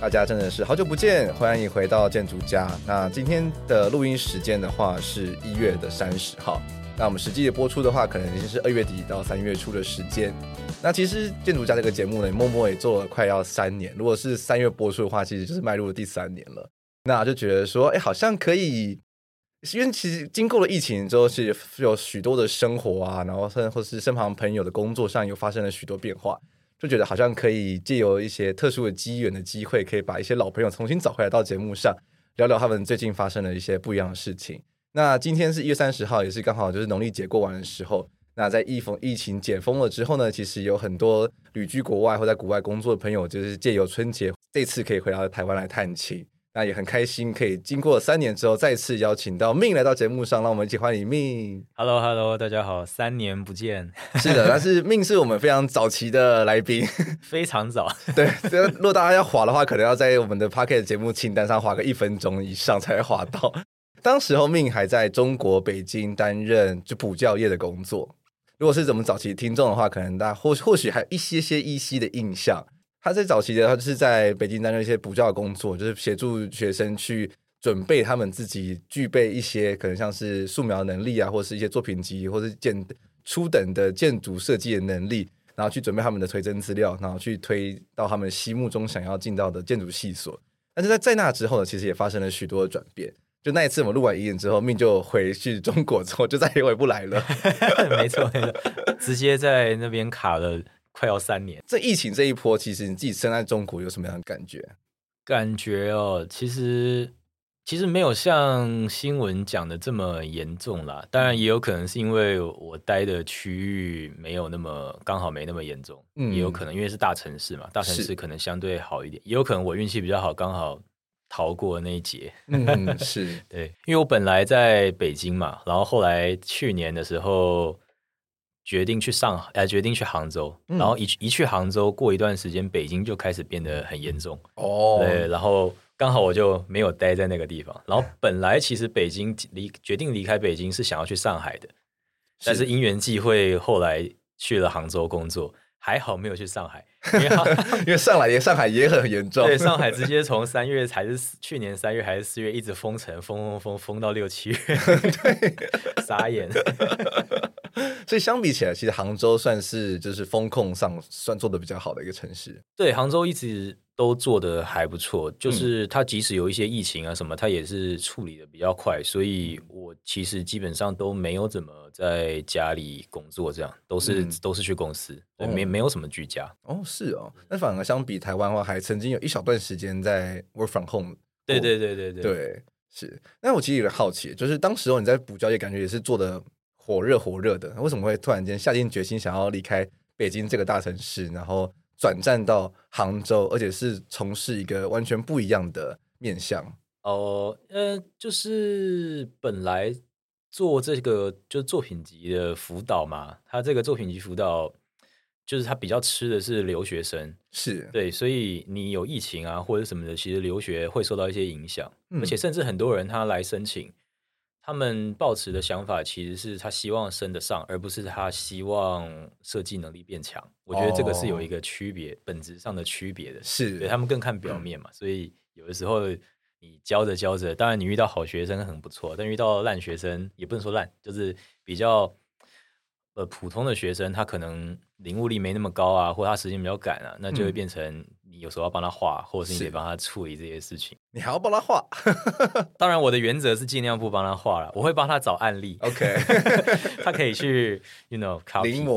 大家真的是好久不见，欢迎回到建筑家。那今天的录音时间的话，是一月的三十号。那我们实际播出的话，可能已经是二月底到三月初的时间。那其实建筑家这个节目呢，默默也做了快要三年。如果是三月播出的话，其实就是迈入了第三年了。那就觉得说，哎，好像可以，因为其实经过了疫情之后，是有许多的生活啊，然后甚或是身旁朋友的工作上，又发生了许多变化。就觉得好像可以借由一些特殊的机缘的机会，可以把一些老朋友重新找回来到节目上，聊聊他们最近发生的一些不一样的事情。那今天是一月三十号，也是刚好就是农历节过完的时候。那在疫封疫情解封了之后呢，其实有很多旅居国外或在国外工作的朋友，就是借由春节这次可以回到台湾来探亲。那也很开心，可以经过三年之后再次邀请到 Ming 来到节目上，让我们一起欢迎 Ming。Hello，Hello，大家好，三年不见。是的，但是 Ming 是我们非常早期的来宾，非常早。对，如果大家要滑的话，可能要在我们的 Pocket 节目清单上划个一分钟以上才会滑到。当时候 Ming 还在中国北京担任就补教业的工作。如果是怎么早期听众的话，可能大家或或许还有一些些依稀的印象。他在早期的，他就是在北京担任一些补教的工作，就是协助学生去准备他们自己具备一些可能像是素描能力啊，或是一些作品集，或是建初等的建筑设计的能力，然后去准备他们的推甄资料，然后去推到他们心目中想要进到的建筑系所。但是在在那之后呢，其实也发生了许多的转变。就那一次我们录完一年之后，命就回去中国之后，就再也回不来了。没错，没错，直接在那边卡了。快要三年，这疫情这一波，其实你自己身在中国有什么样的感觉？感觉哦，其实其实没有像新闻讲的这么严重啦。当然也有可能是因为我待的区域没有那么刚好没那么严重，嗯，也有可能因为是大城市嘛，大城市可能相对好一点，也有可能我运气比较好，刚好逃过那一劫。嗯，是 对，因为我本来在北京嘛，然后后来去年的时候。决定去上海，呃，决定去杭州，嗯、然后一一去杭州，过一段时间，北京就开始变得很严重。哦，对，然后刚好我就没有待在那个地方。然后本来其实北京离决定离开北京是想要去上海的，是但是因缘际会，后来去了杭州工作，还好没有去上海，因为因为上海上海也很严重。对，上海直接从三月还是去年三月还是四月一直封城，封封封封到六七月，对，傻眼。所以相比起来，其实杭州算是就是风控上算做的比较好的一个城市。对，杭州一直都做的还不错，就是它即使有一些疫情啊什么，它也是处理的比较快。所以我其实基本上都没有怎么在家里工作，这样都是、嗯、都是去公司，对哦、没没有什么居家。哦，是哦。那反而相比台湾的话，还曾经有一小段时间在 work from home。对对对对对，对，是。那我其实有点好奇，就是当时候你在补教业，感觉也是做的。火热火热的，为什么会突然间下定决心想要离开北京这个大城市，然后转战到杭州，而且是从事一个完全不一样的面向？哦，呃，就是本来做这个就是作品集的辅导嘛，他这个作品集辅导就是他比较吃的是留学生，是对，所以你有疫情啊或者什么的，其实留学会受到一些影响，嗯、而且甚至很多人他来申请。他们抱持的想法其实是他希望升得上，而不是他希望设计能力变强。我觉得这个是有一个区别，哦、本质上的区别的。是对他们更看表面嘛，嗯、所以有的时候你教着教着，当然你遇到好学生很不错，但遇到烂学生也不能说烂，就是比较呃普通的学生，他可能领悟力没那么高啊，或他时间比较赶啊，那就会变成有时候要帮他画，或者是你得帮他处理这些事情。你还要帮他画？当然，我的原则是尽量不帮他画了，我会帮他找案例。OK，他可以去，you know，临摹。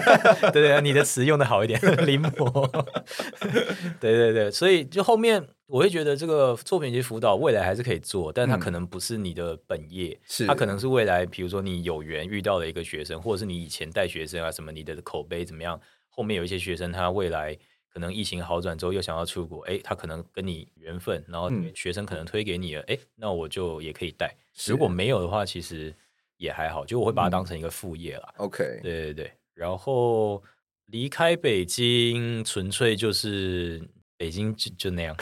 对对对，你的词用的好一点，临摹。对对对，所以就后面我会觉得这个作品集辅导未来还是可以做，但它可能不是你的本业，是、嗯、他可能是未来，比如说你有缘遇到的一个学生，或者是你以前带学生啊什么，你的口碑怎么样？后面有一些学生，他未来。可能疫情好转之后又想要出国，哎，他可能跟你缘分，然后学生可能推给你了，哎、嗯，那我就也可以带。如果没有的话，其实也还好，就我会把它当成一个副业了。OK，、嗯、对对对。然后离开北京，纯粹就是北京就就那样，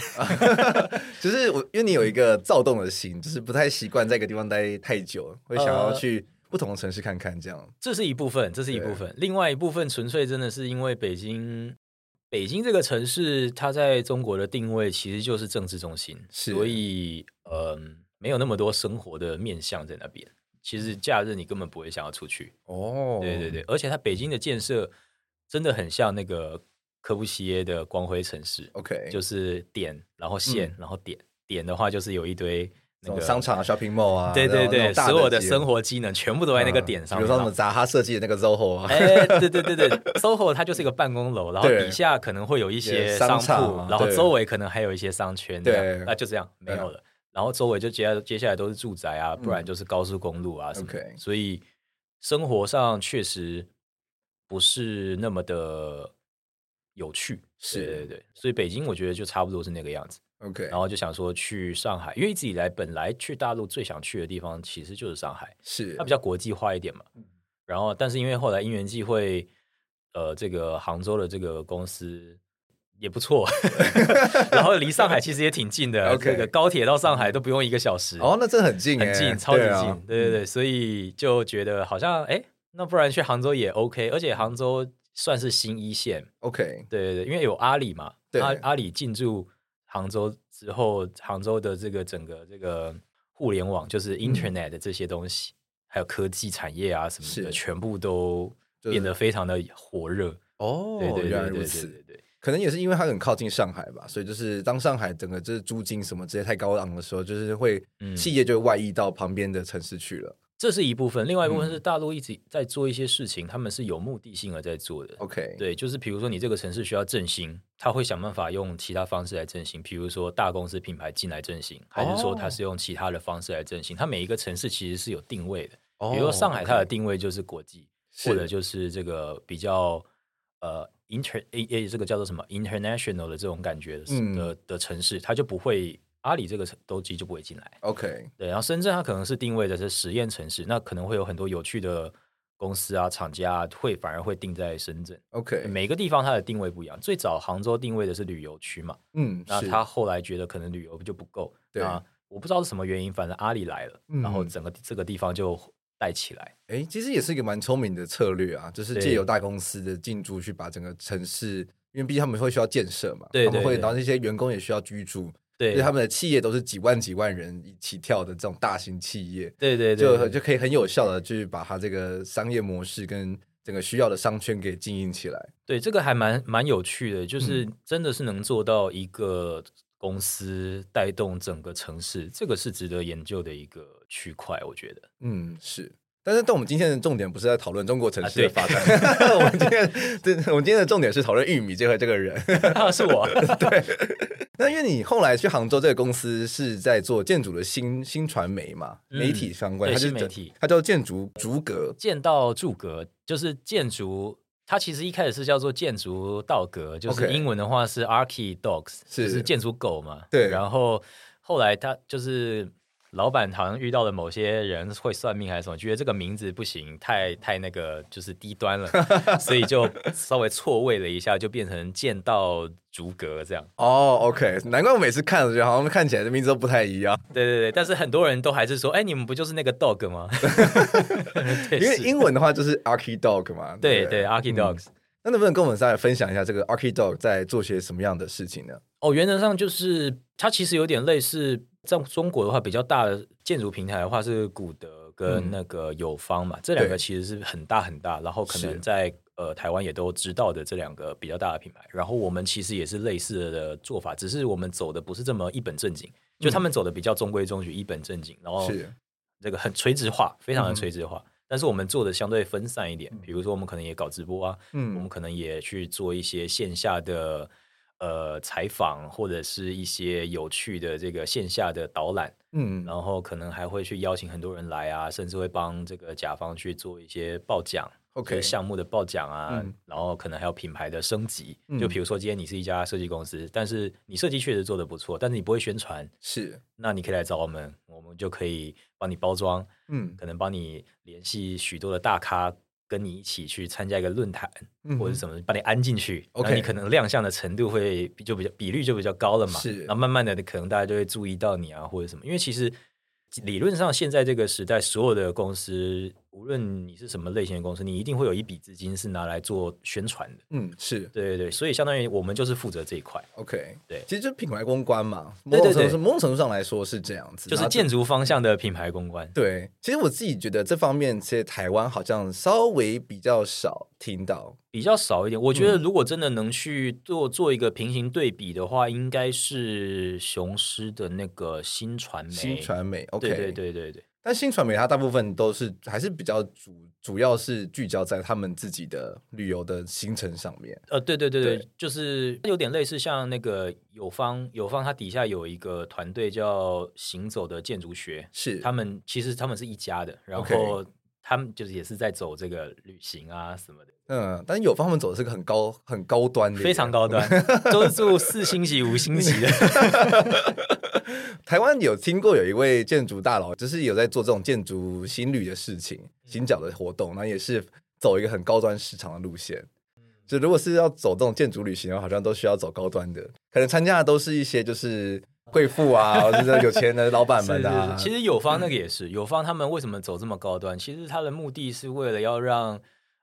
就是我因为你有一个躁动的心，就是不太习惯在一个地方待太久，会想要去不同的城市看看，这样。呃、这是一部分，这是一部分。另外一部分纯粹真的是因为北京。北京这个城市，它在中国的定位其实就是政治中心，所以呃，没有那么多生活的面向在那边。其实假日你根本不会想要出去哦。对对对，而且它北京的建设真的很像那个科布西耶的光辉城市。OK，就是点，然后线，然后点，点的话就是有一堆。那个商场啊，shopping mall 啊，对对对，所有的生活机能全部都在那个点上。比如说什么扎哈设计的那个 SOHO 啊，哎，对对对对，SOHO 它就是一个办公楼，然后底下可能会有一些商铺，然后周围可能还有一些商圈，对，那就这样没有了。然后周围就接接下来都是住宅啊，不然就是高速公路啊什么。所以生活上确实不是那么的有趣。是，对对对，所以北京我觉得就差不多是那个样子。OK，然后就想说去上海，因为一直以来本来去大陆最想去的地方其实就是上海，是它比较国际化一点嘛。然后，但是因为后来因缘际会，呃，这个杭州的这个公司也不错，然后离上海其实也挺近的，这个高铁到上海都不用一个小时。哦，那真的很近，很近，超级近。对对对，所以就觉得好像哎，那不然去杭州也 OK，而且杭州算是新一线。OK，对对对，因为有阿里嘛，阿阿里进驻。杭州之后，杭州的这个整个这个互联网，就是 Internet 的这些东西，嗯、还有科技产业啊什么的，全部都变得非常的火热。哦，对对对，原来如此。对可能也是因为它很靠近上海吧，所以就是当上海整个就是租金什么这些太高昂的时候，就是会企业就会外溢到旁边的城市去了。这是一部分，另外一部分是大陆一直在做一些事情，嗯、他们是有目的性而在做的。OK，对，就是比如说你这个城市需要振兴，他会想办法用其他方式来振兴，比如说大公司品牌进来振兴，还是说他是用其他的方式来振兴。它每一个城市其实是有定位的，比如说上海，它的定位就是国际，或者就是这个比较呃 inter 诶这个叫做什么 international 的这种感觉的、嗯、的城市，它就不会。阿里这个都机就不会进来，OK，对，然后深圳它可能是定位的是实验城市，那可能会有很多有趣的公司啊、厂家啊，会反而会定在深圳，OK，每个地方它的定位不一样。最早杭州定位的是旅游区嘛，嗯，那他后来觉得可能旅游就不够，对。啊，我不知道是什么原因，反正阿里来了，嗯、然后整个这个地方就带起来。哎，其实也是一个蛮聪明的策略啊，就是借由大公司的进驻去把整个城市，因为毕竟他们会需要建设嘛，对，对，对，他们会，然后那些员工也需要居住。对，他们的企业都是几万几万人一起跳的这种大型企业，对对对，就就可以很有效的去把它这个商业模式跟整个需要的商圈给经营起来。对，这个还蛮蛮有趣的，就是真的是能做到一个公司带动整个城市，嗯、这个是值得研究的一个区块，我觉得。嗯，是。但是，但我们今天的重点不是在讨论中国城市的发展。啊、我们今天，对，我们今天的重点是讨论玉米这个这个人。啊，是我。对。那因为你后来去杭州这个公司是在做建筑的新新传媒嘛，嗯、媒体相关，它是媒体，它叫建筑逐格，建到筑格，就是建筑。它其实一开始是叫做建筑道格，就是英文的话是 Archidogs，就是建筑狗嘛。对。然后后来它就是。老板好像遇到了某些人会算命还是什么，觉得这个名字不行，太太那个就是低端了，所以就稍微错位了一下，就变成剑道逐格这样。哦、oh,，OK，难怪我每次看着觉得好像看起来的名字都不太一样。对对对，但是很多人都还是说，哎，你们不就是那个 dog 吗？对因为英文的话就是 Archidog 嘛。对对，对，Archidogs。那能不能跟我们再来分享一下这个 Archidog 在做些什么样的事情呢？哦，原则上就是它其实有点类似。在中国的话，比较大的建筑平台的话是古德跟那个友方嘛，嗯、这两个其实是很大很大，然后可能在呃台湾也都知道的这两个比较大的品牌。然后我们其实也是类似的做法，只是我们走的不是这么一本正经，就他们走的比较中规中矩、一本正经，然后这个很垂直化，非常的垂直化。嗯、但是我们做的相对分散一点，比如说我们可能也搞直播啊，嗯，我们可能也去做一些线下的。呃，采访或者是一些有趣的这个线下的导览，嗯，然后可能还会去邀请很多人来啊，甚至会帮这个甲方去做一些报奖，OK，项目的报奖啊，嗯、然后可能还有品牌的升级，嗯、就比如说今天你是一家设计公司，但是你设计确实做得不错，但是你不会宣传，是，那你可以来找我们，我们就可以帮你包装，嗯，可能帮你联系许多的大咖。跟你一起去参加一个论坛，或者什么，把你安进去，OK，你可能亮相的程度会就比较比率就比较高了嘛。是，然后慢慢的，可能大家就会注意到你啊，或者什么。因为其实理论上，现在这个时代，所有的公司。无论你是什么类型的公司，你一定会有一笔资金是拿来做宣传的。嗯，是对对对，所以相当于我们就是负责这一块。OK，对，其实就是品牌公关嘛，某种程度是某种程度上来说是这样子，就是建筑方向的品牌公关。对，其实我自己觉得这方面，其实台湾好像稍微比较少听到，比较少一点。我觉得如果真的能去做做一个平行对比的话，应该是雄狮的那个新传媒。新传媒，OK，对对对对对。但新传媒它大部分都是还是比较主，主要是聚焦在他们自己的旅游的行程上面。呃，对对对对，对。就是有点类似像那个友方，友方它底下有一个团队叫行走的建筑学，是。他们其实他们是一家的，然后他们就是也是在走这个旅行啊什么的。嗯，但是友方他们走的是个很高很高端的，非常高端，都是住四星级五星级的。台湾有听过有一位建筑大佬，就是有在做这种建筑行旅的事情、行脚的活动，那也是走一个很高端市场的路线。就如果是要走这种建筑旅行的话，好像都需要走高端的，可能参加的都是一些就是 贵妇啊，或者有钱的老板们啊。其实友方那个也是，友方他们为什么走这么高端？其实他的目的是为了要让。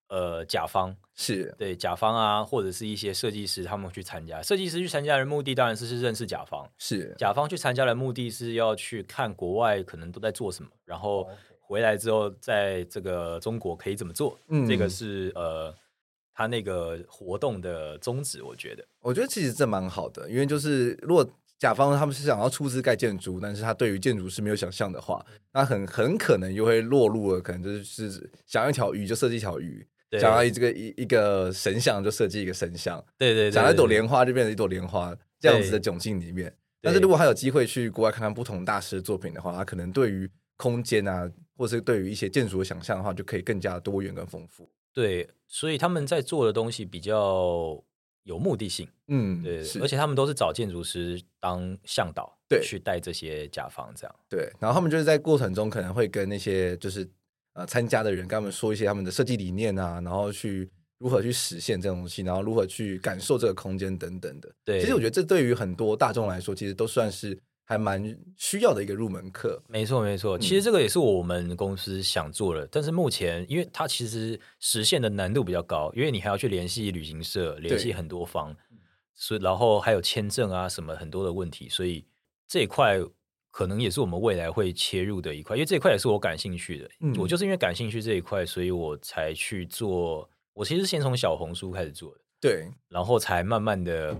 呃，甲方是对甲方啊，或者是一些设计师，他们去参加。设计师去参加的目的当然是是认识甲方，是甲方去参加的目的是要去看国外可能都在做什么，然后回来之后在这个中国可以怎么做。嗯，这个是呃他那个活动的宗旨，我觉得，我觉得其实这蛮好的，因为就是如果。甲方他们是想要出资盖建筑，但是他对于建筑是没有想象的话，那很很可能又会落入了，可能就是想要一条鱼就设计一条鱼，想要一这个一一个神像就设计一个神像，对对，对，想要一朵莲花就变成一朵莲花，这样子的窘境里面。但是如果他有机会去国外看看不同大师的作品的话，他可能对于空间啊，或者是对于一些建筑的想象的话，就可以更加多元跟丰富。对，所以他们在做的东西比较。有目的性，嗯，对，而且他们都是找建筑师当向导，对，去带这些甲方这样，对，然后他们就是在过程中可能会跟那些就是呃参加的人，跟他们说一些他们的设计理念啊，然后去如何去实现这种东西，然后如何去感受这个空间等等的。对，其实我觉得这对于很多大众来说，其实都算是。还蛮需要的一个入门课，没错没错。其实这个也是我们公司想做的，嗯、但是目前因为它其实实现的难度比较高，因为你还要去联系旅行社，联系很多方，所以然后还有签证啊什么很多的问题，所以这一块可能也是我们未来会切入的一块，因为这一块也是我感兴趣的。嗯、我就是因为感兴趣这一块，所以我才去做。我其实先从小红书开始做的，对，然后才慢慢的。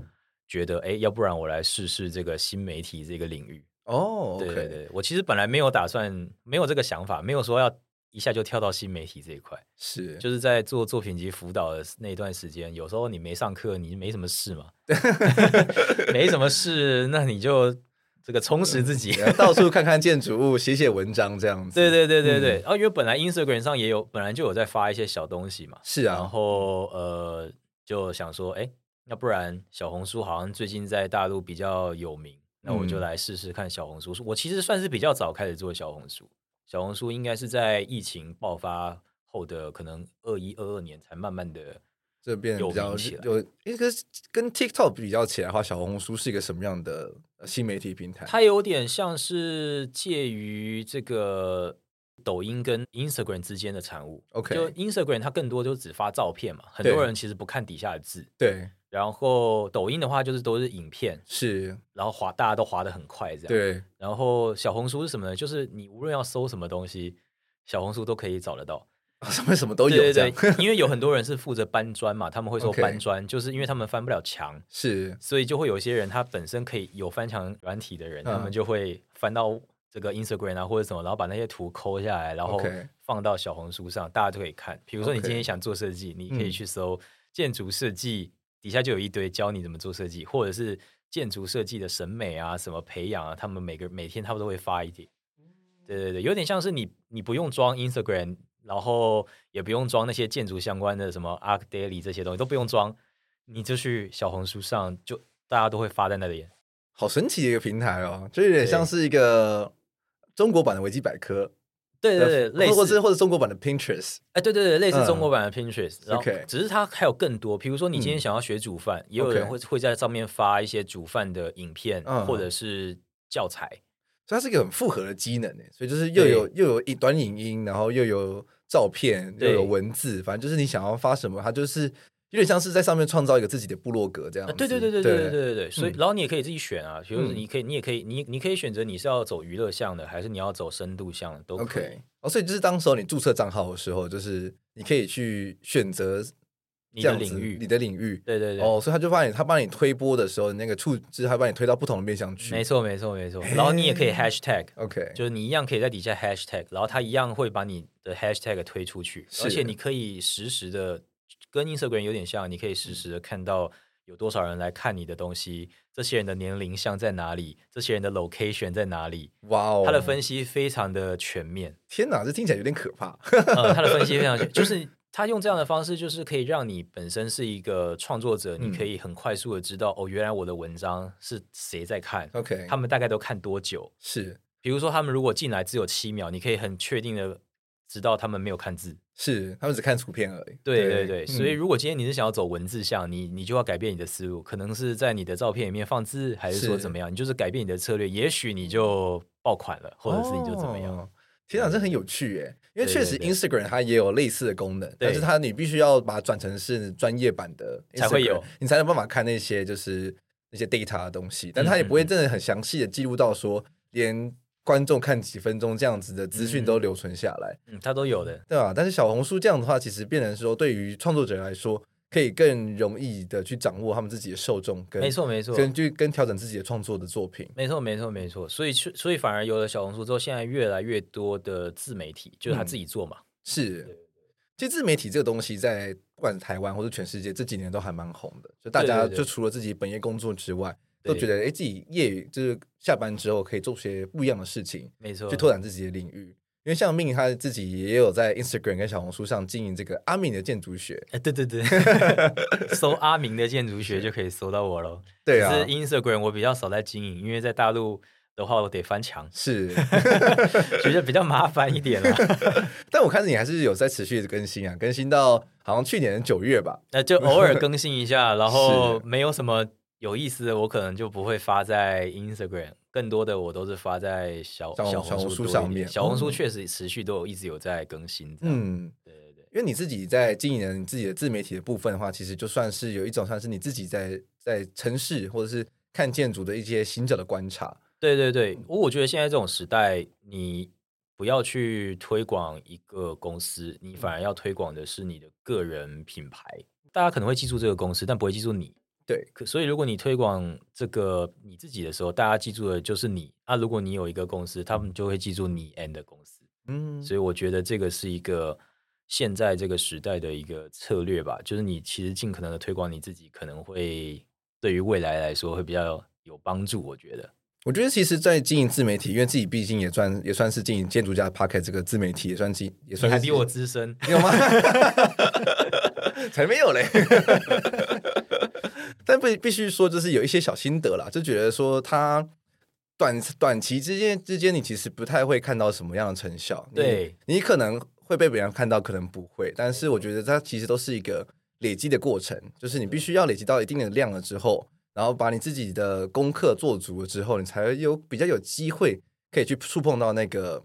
嗯觉得哎，要不然我来试试这个新媒体这个领域哦。对对对，我其实本来没有打算，没有这个想法，没有说要一下就跳到新媒体这一块。是，就是在做作品集辅导的那段时间，有时候你没上课，你没什么事嘛，没什么事，那你就这个充实自己，到处看看建筑物，写写文章这样子。对对对对对。然后因为本来 Instagram 上也有，本来就有在发一些小东西嘛。是啊。然后呃，就想说，哎。要不然小红书好像最近在大陆比较有名，那我就来试试看小红书。我其实算是比较早开始做小红书，小红书应该是在疫情爆发后的可能二一二二年才慢慢的这边有比较有一个跟 TikTok 比较起来的话，小红书是一个什么样的新媒体平台？它有点像是介于这个抖音跟 Instagram 之间的产物。OK，就 Instagram 它更多就只发照片嘛，很多人其实不看底下的字。对。然后抖音的话就是都是影片，是，然后滑大家都滑得很快这样。对，然后小红书是什么呢？就是你无论要搜什么东西，小红书都可以找得到。上面什么都有。对对对，因为有很多人是负责搬砖嘛，他们会说 搬砖.就是因为他们翻不了墙，是，所以就会有一些人他本身可以有翻墙软体的人，嗯、他们就会翻到这个 Instagram 啊或者什么，然后把那些图抠下来，然后放到小红书上，大家都可以看。比如说你今天想做设计.你可以去搜建筑设计，底下就有一堆教你怎么做设计，或者是。建筑设计的审美啊，什么培养啊，他们每个每天他们都会发一点。对对对，有点像是你你不用装 Instagram，然后也不用装那些建筑相关的什么 ArchDaily 这些东西都不用装，你就去小红书上，就大家都会发在那里。好神奇的一个平台哦，就有点像是一个中国版的维基百科。对对对，类似或者或者中国版的 Pinterest，哎，对对对，类似中国版的 Pinterest，嗯、然后只是它还有更多，比如说你今天想要学煮饭，嗯、也有人会会在上面发一些煮饭的影片、嗯、或者是教材，所以它是一个很复合的机能，所以就是又有又有一短影音，然后又有照片，又有文字，反正就是你想要发什么，它就是。有点像是在上面创造一个自己的部落格这样子。对对对对对对对对。所以，然后你也可以自己选啊，比如你可以，你也可以，你你可以选择你是要走娱乐向的，还是你要走深度向的，都可以。OK。哦，所以就是当时候你注册账号的时候，就是你可以去选择你的领域，你的领域。对对对。哦，所以他就帮你，他帮你推播的时候，那个触就是他帮你推到不同的面向去。没错没错没错。然后你也可以 Hashtag，OK，就是你一样可以在底下 Hashtag，然后他一样会把你的 Hashtag 推出去，而且你可以实时的。跟 Instagram 有点像，你可以实时的看到有多少人来看你的东西，这些人的年龄像在哪里，这些人的 location 在哪里。哇哦，他的分析非常的全面。天哪，这听起来有点可怕。呃，他的分析非常全，就是他用这样的方式，就是可以让你本身是一个创作者，嗯、你可以很快速的知道哦，原来我的文章是谁在看。OK，他们大概都看多久？是，比如说他们如果进来只有七秒，你可以很确定的。知道他们没有看字，是他们只看图片而已。对对对，对所以如果今天你是想要走文字向，你你就要改变你的思路，可能是在你的照片里面放字，还是说怎么样？你就是改变你的策略，也许你就爆款了，或者是你就怎么样？哦、天啊，这很有趣耶！因为确实 Instagram 它也有类似的功能，但是它你必须要把它转成是专业版的才会有，你才有办法看那些就是那些 data 的东西，但它也不会真的很详细的记录到说连。观众看几分钟这样子的资讯都留存下来，嗯，他都有的，对吧？但是小红书这样的话，其实变成说，对于创作者来说，可以更容易的去掌握他们自己的受众，跟没错没错，根据跟调整自己的创作的作品，没错没错没错。所以所以反而有了小红书之后，现在越来越多的自媒体就是他自己做嘛。嗯、是，其实自媒体这个东西，在不管是台湾或者全世界这几年都还蛮红的，就大家就除了自己本业工作之外。都觉得哎，自己业余就是下班之后可以做些不一样的事情，没错，去拓展自己的领域。因为像命他自己也有在 Instagram 跟小红书上经营这个阿明的建筑学。哎，对对对，搜阿明的建筑学就可以搜到我喽。对啊，是 Instagram 我比较少在经营，因为在大陆的话我得翻墙，是觉得比较麻烦一点了。但我看着你还是有在持续的更新啊，更新到好像去年的九月吧。那就 偶尔更新一下，然后没有什么。有意思的，我可能就不会发在 Instagram，更多的我都是发在小小红书上面。小红书确实持续都有一直有在更新。嗯，对对对，因为你自己在经营你自己的自媒体的部分的话，其实就算是有一种算是你自己在在城市或者是看建筑的一些行者的观察。对对对，我我觉得现在这种时代，你不要去推广一个公司，你反而要推广的是你的个人品牌。大家可能会记住这个公司，但不会记住你。对，可所以如果你推广这个你自己的时候，大家记住的就是你啊。如果你有一个公司，他们就会记住你 and 的公司。嗯，所以我觉得这个是一个现在这个时代的一个策略吧，就是你其实尽可能的推广你自己，可能会对于未来来说会比较有帮助。我觉得，我觉得其实，在经营自媒体，因为自己毕竟也算也算是经营建筑家 Podcast 这个自媒体，也算经也算是还比我资深，有吗？才没有嘞。但必必须说，就是有一些小心得啦，就觉得说他短短期之间之间，你其实不太会看到什么样的成效。对，你可能会被别人看到，可能不会。但是我觉得它其实都是一个累积的过程，就是你必须要累积到一定的量了之后，然后把你自己的功课做足了之后，你才有比较有机会可以去触碰到那个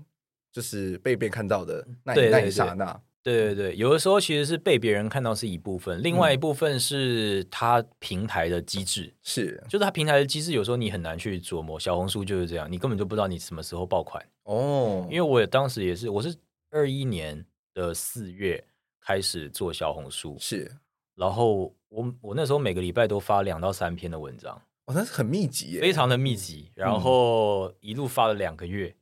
就是被别人看到的那一那一刹那。对对对，有的时候其实是被别人看到是一部分，另外一部分是它平台的机制，是就是它平台的机制，有时候你很难去琢磨。小红书就是这样，你根本就不知道你什么时候爆款哦。因为我也当时也是，我是二一年的的四月开始做小红书，是。然后我我那时候每个礼拜都发两到三篇的文章，哦，那是很密集耶，非常的密集。然后一路发了两个月。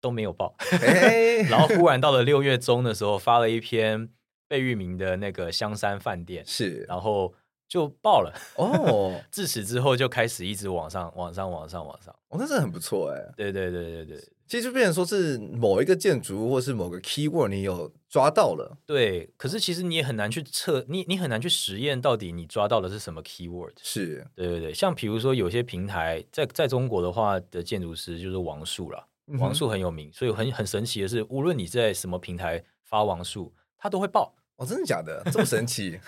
都没有报，然后忽然到了六月中的时候，发了一篇贝聿铭的那个香山饭店，是，然后就爆了哦。自此之后就开始一直往上、往上、往上、往上。哦，那是很不错哎。对对对对对，其实就变成说是某一个建筑物或是某个 keyword 你有抓到了，对。可是其实你也很难去测，你你很难去实验到底你抓到的是什么 keyword。是，对对对。像比如说有些平台在在中国的话的建筑师就是王树了。王树很有名，所以很很神奇的是，无论你在什么平台发王树，他都会爆。哦，真的假的？这么神奇？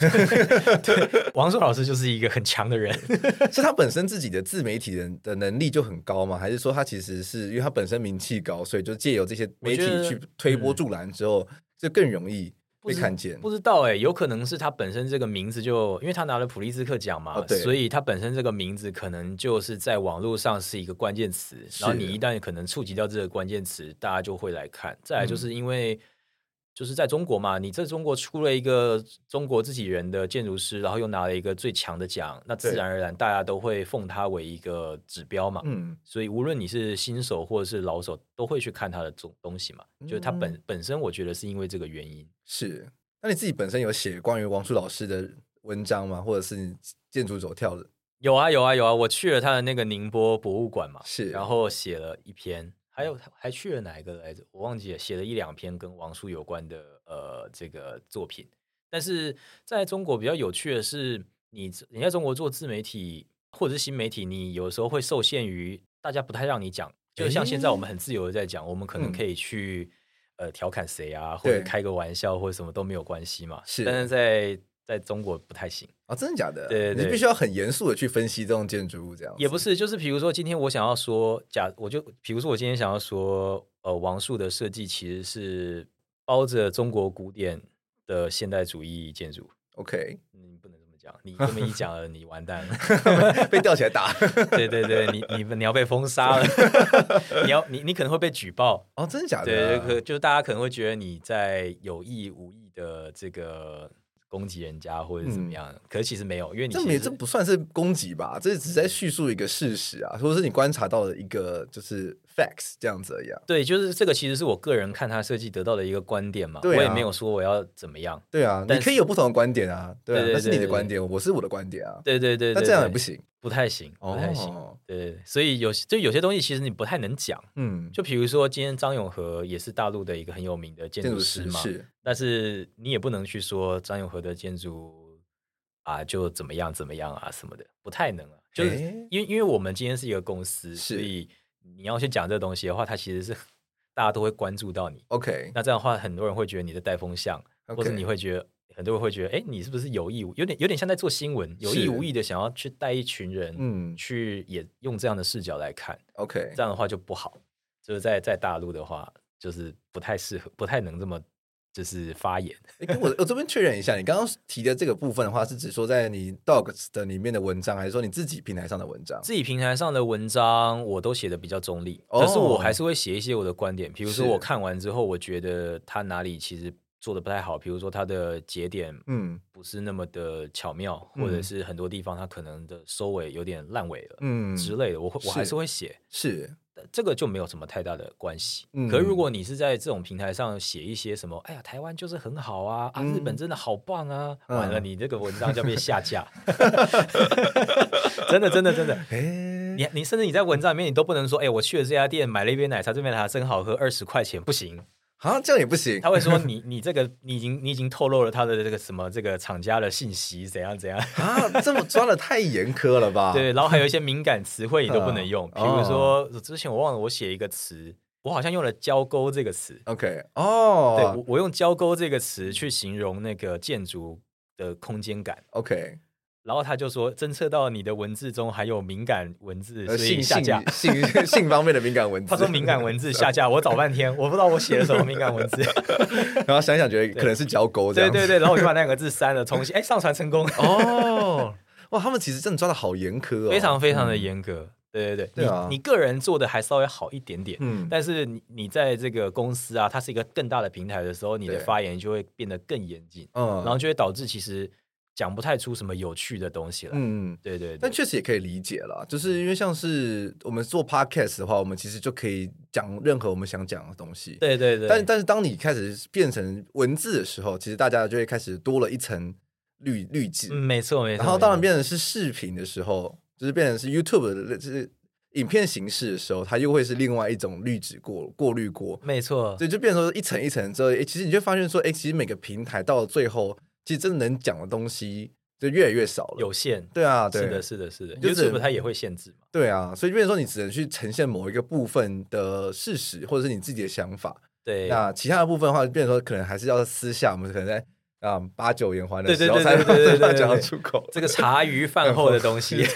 对，王树老师就是一个很强的人，是他本身自己的自媒体人的能力就很高吗？还是说他其实是因为他本身名气高，所以就借由这些媒体去推波助澜之后，就更容易？被看见。不知道哎、欸，有可能是他本身这个名字就，因为他拿了普利兹克奖嘛、哦，所以他本身这个名字可能就是在网络上是一个关键词，然后你一旦可能触及到这个关键词，大家就会来看。再来就是因为就是在中国嘛，你在中国出了一个中国自己人的建筑师，然后又拿了一个最强的奖，那自然而然大家都会奉他为一个指标嘛。嗯，所以无论你是新手或者是老手，都会去看他的东东西嘛。就是他本本身，我觉得是因为这个原因。是，那你自己本身有写关于王树老师的文章吗？或者是你建筑走跳的？有啊，有啊，有啊！我去了他的那个宁波博物馆嘛，是，然后写了一篇，还有还去了哪一个来着？我忘记了，写了一两篇跟王叔有关的呃这个作品。但是在中国比较有趣的是，你你在中国做自媒体或者是新媒体，你有时候会受限于大家不太让你讲，就像现在我们很自由的在讲，我们可能可以去。嗯呃，调侃谁啊，或者开个玩笑，或者什么都没有关系嘛。是，但是在在中国不太行啊。真的假的？对，对，对，你必须要很严肃的去分析这种建筑物，这样也不是，就是比如说今天我想要说，假我就比如说我今天想要说，呃，王树的设计其实是包着中国古典的现代主义建筑。OK。你这么一讲了，你完蛋了，被吊起来打。对对对，你你 你要被封杀了，你要你你可能会被举报哦，真的假的、啊？对，可就大家可能会觉得你在有意无意的这个。攻击人家或者怎么样、嗯，可是其实没有，因为你这没这不算是攻击吧？这只是在叙述一个事实啊，或者是你观察到的一个就是 facts 这样子而已。对，就是这个其实是我个人看他设计得到的一个观点嘛。对、啊，我也没有说我要怎么样。对啊，你可以有不同的观点啊。对，啊对，对，对，对，对，那是你的观点，我是我的观点啊。对对对，对，那这样也不行。不太行，不太行。哦、对，所以有就有些东西其实你不太能讲。嗯，就比如说今天张永和也是大陆的一个很有名的建筑师嘛，是。但是你也不能去说张永和的建筑啊就怎么样怎么样啊什么的，不太能啊。就是因为因为我们今天是一个公司，所以你要去讲这个东西的话，它其实是大家都会关注到你。OK，那这样的话，很多人会觉得你的带风向.或者你会觉得。很多人会觉得，哎，你是不是有意无有点有点像在做新闻，有意无意的想要去带一群人，嗯，去也用这样的视角来看，OK，这样的话就不好。就是在在大陆的话，就是不太适合，不太能这么就是发言。诶我我这边确认一下，你刚刚提的这个部分的话，是指说在你 Dogs 的里面的文章，还是说你自己平台上的文章？自己平台上的文章我都写的比较中立，但是我还是会写一些我的观点。比如说我看完之后，我觉得他哪里其实。做的不太好，比如说它的节点，嗯，不是那么的巧妙，嗯，或者是很多地方它可能的收尾有点烂尾了，嗯之类的，我会我还是会写，是这个就没有什么太大的关系。嗯，可是如果你是在这种平台上写一些什么，哎呀，台湾就是很好啊，啊，日本真的好棒啊，嗯，完了你这个文章就要被下架，真的真的真的，欸，你你甚至你在文章里面你都不能说，哎，我去了这家店买了一杯奶茶，这杯奶茶真好喝，二十块钱不行。啊，这样也不行。他会说你 你这个你已经你已经透露了他的这个什么这个厂家的信息，怎样怎样啊？这么抓的太严苛了吧？对，然后还有一些敏感词汇你都不能用，比如说之前我忘了我写一个词，我好像用了交沟这个词。OK，哦，对，我我用交沟这个词去形容那个建筑的空间感。OK。然后他就说，侦测到你的文字中还有敏感文字，所以下架性性方面的敏感文 字。他说敏感文字下架，我找半天，我不知道我写了什么敏感文字。然后想想觉得可能是交勾，对对对，然后我就把那两个字删了，重新哎上传成功。哦，哇，他们其实真的抓的好严苛哦，非常非常的严格。对对对，对啊，你你个人做的还稍微好一点点，嗯，但是你你在这个公司啊，它是一个更大的平台的时候，你的发言就会变得更严谨，嗯，然后就会导致其实讲不太出什么有趣的东西来，嗯，对对，对，但确实也可以理解了，就是因为像是我们做 podcast 的话，我们其实就可以讲任何我们想讲的东西，对对对，但但是当你开始变成文字的时候，其实大家就会开始多了一层滤滤镜，嗯，没错没错，然后当然变成是视频的时候。就是变成是 YouTube 的，就是影片形式的时候，它又会是另外一种滤纸过过滤过，没错，所以就变成说一层一层之后，哎，其实你就发现说，哎，其实每个平台到了最后，其实真的能讲的东西就越来越少了，有限。对啊，对，是的，是的，是的，YouTube 它也会限制嘛。对啊，所以就变成说你只能去呈现某一个部分的事实，或者是你自己的想法。对，那其他的部分的话，变成说可能还是要私下，我们可能在。啊，八九言欢的时候才能讲出口，这个茶余饭后的东西，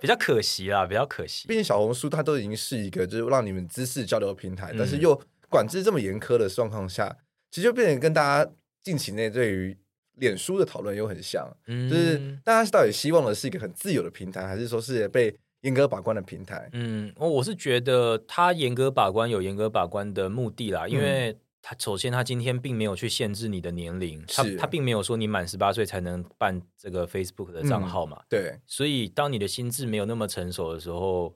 比较可惜啦，比较可惜。毕竟小红书它都已经是一个就是让你们知识交流的平台，嗯、但是又管制这么严苛的状况下，其实就变成跟大家近期内对于脸书的讨论又很像，嗯、就是大家到底希望的是一个很自由的平台，还是说是被严格把关的平台？嗯，我是觉得它严格把关有严格把关的目的啦，因为、嗯。他首先，他今天并没有去限制你的年龄，他他并没有说你满十八岁才能办这个 Facebook 的账号嘛。嗯、对，所以当你的心智没有那么成熟的时候，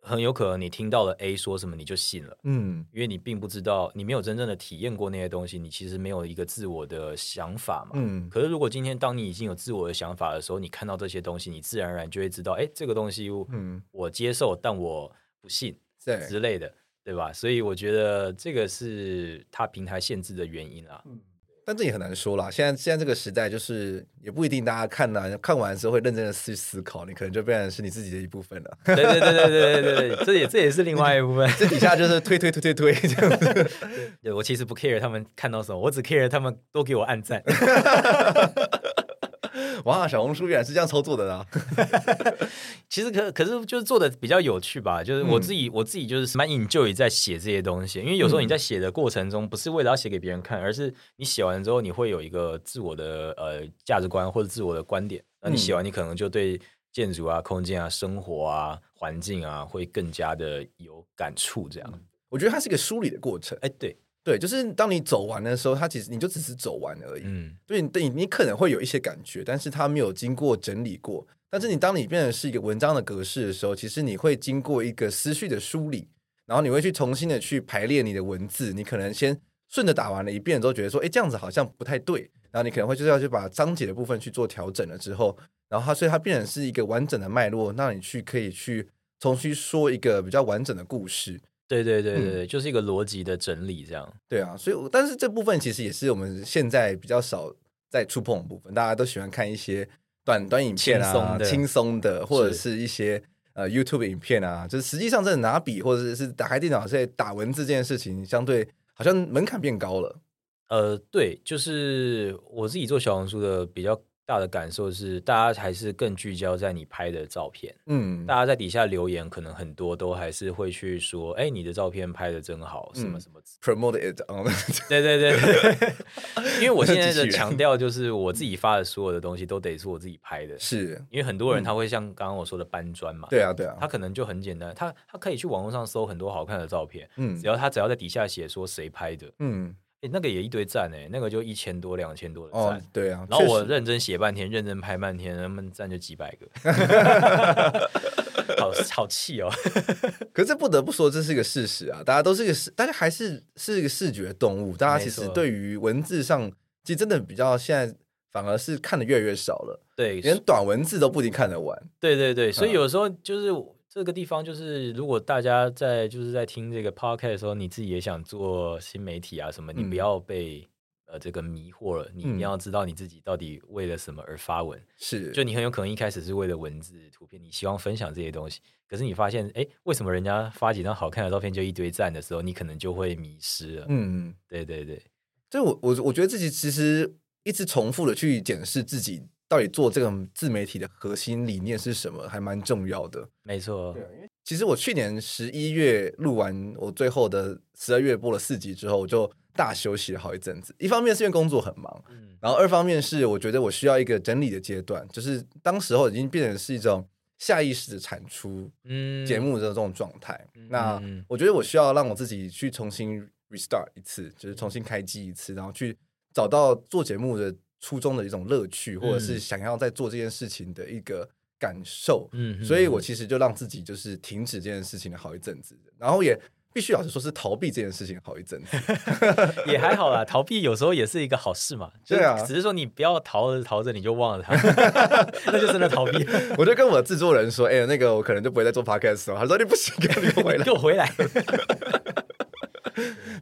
很有可能你听到了 A 说什么你就信了。嗯，因为你并不知道，你没有真正的体验过那些东西，你其实没有一个自我的想法嘛。嗯，可是如果今天当你已经有自我的想法的时候，你看到这些东西，你自然而然就会知道，哎，这个东西，嗯，我接受，但我不信，对之类的。对吧？所以我觉得这个是它平台限制的原因啊。嗯，但这也很难说啦。现在现在这个时代，就是也不一定大家看了看完之后会认真的去思考，你可能就变成是你自己的一部分了。对对对对对对对，这也这也是另外一部分。这底下就是推推推推推这样子。对，我其实不 care 他们看到什么，我只 care 他们多给我按赞。哇，小红书原来是这样操作的啦！其实可可是就是做的比较有趣吧，就是我自己、嗯、我自己就是蛮 enjoy 在写这些东西，因为有时候你在写的过程中，不是为了要写给别人看，而是你写完之后你会有一个自我的呃价值观或者自我的观点，那你写完你可能就对建筑啊、空间啊、生活啊、环境啊会更加的有感触。这样，我觉得它是一个梳理的过程。哎，对。对，就是当你走完的时候，它其实你就只是走完而已。嗯，对，对，你可能会有一些感觉，但是它没有经过整理过。但是你当你变成是一个文章的格式的时候，其实你会经过一个思绪的梳理，然后你会去重新的去排列你的文字。你可能先顺着打完了一遍之后，觉得说，哎，这样子好像不太对。然后你可能会就是要去把章节的部分去做调整了之后，然后它所以它变成是一个完整的脉络，让你去可以去重新说一个比较完整的故事。对对对对，嗯、就是一个逻辑的整理，这样。对啊，所以但是这部分其实也是我们现在比较少在触碰的部分。大家都喜欢看一些短短影片啊，轻松的，轻松的或者是一些是呃 YouTube 影片啊，就是实际上真的拿笔或者是打开电脑在打文字这件事情，相对好像门槛变高了。呃，对，就是我自己做小红书的比较。大的感受是，大家还是更聚焦在你拍的照片。嗯，大家在底下留言，可能很多都还是会去说：“哎，你的照片拍的真好，什么什么。” Promote it on。对对对对，因为我现在的强调就是，我自己发的所有的东西都得是我自己拍的。是因为很多人他会像刚刚我说的搬砖嘛？对啊对啊，他可能就很简单，他他可以去网络上搜很多好看的照片。嗯，只要他只要在底下写说谁拍的。嗯。哎，那个也一堆赞哎，那个就一千多、两千多的赞。哦，对啊。然后我认真写半天，认真拍半天，他们赞就几百个，好好气哦。可是不得不说，这是一个事实啊！大家都是一个视，大家还是是一个视觉动物。大家其实对于文字上，其实真的比较现在反而是看的越来越少了。对，连短文字都不一定看得完。对对对，所以有时候就是。这个地方就是，如果大家在就是在听这个 podcast 的时候，你自己也想做新媒体啊什么，你不要被、嗯、呃这个迷惑了，你一定要知道你自己到底为了什么而发文。是，就你很有可能一开始是为了文字、图片，你希望分享这些东西，可是你发现，哎，为什么人家发几张好看的照片就一堆赞的时候，你可能就会迷失了。嗯，对对对，所以我我我觉得自己其实一直重复的去检视自己。到底做这个自媒体的核心理念是什么，还蛮重要的。没错，对，其实我去年十一月录完我最后的十二月播了四集之后，我就大休息了好一阵子。一方面是因为工作很忙，嗯，然后二方面是我觉得我需要一个整理的阶段，就是当时候已经变成是一种下意识的产出嗯节目的这种状态。嗯、那我觉得我需要让我自己去重新 restart 一次，就是重新开机一次，然后去找到做节目的初衷的一种乐趣，或者是想要在做这件事情的一个感受。嗯，所以我其实就让自己就是停止这件事情了好一阵子，然后也。必须老实说，是逃避这件事情好一阵子，也还好啦。逃避有时候也是一个好事嘛。对啊，只是说你不要逃着逃着你就忘了他，那就真的逃避。我就跟我的制作人说：“哎、欸，那个我可能就不会再做 podcast 了。”他说：“你不行，给我回来，给我回来。”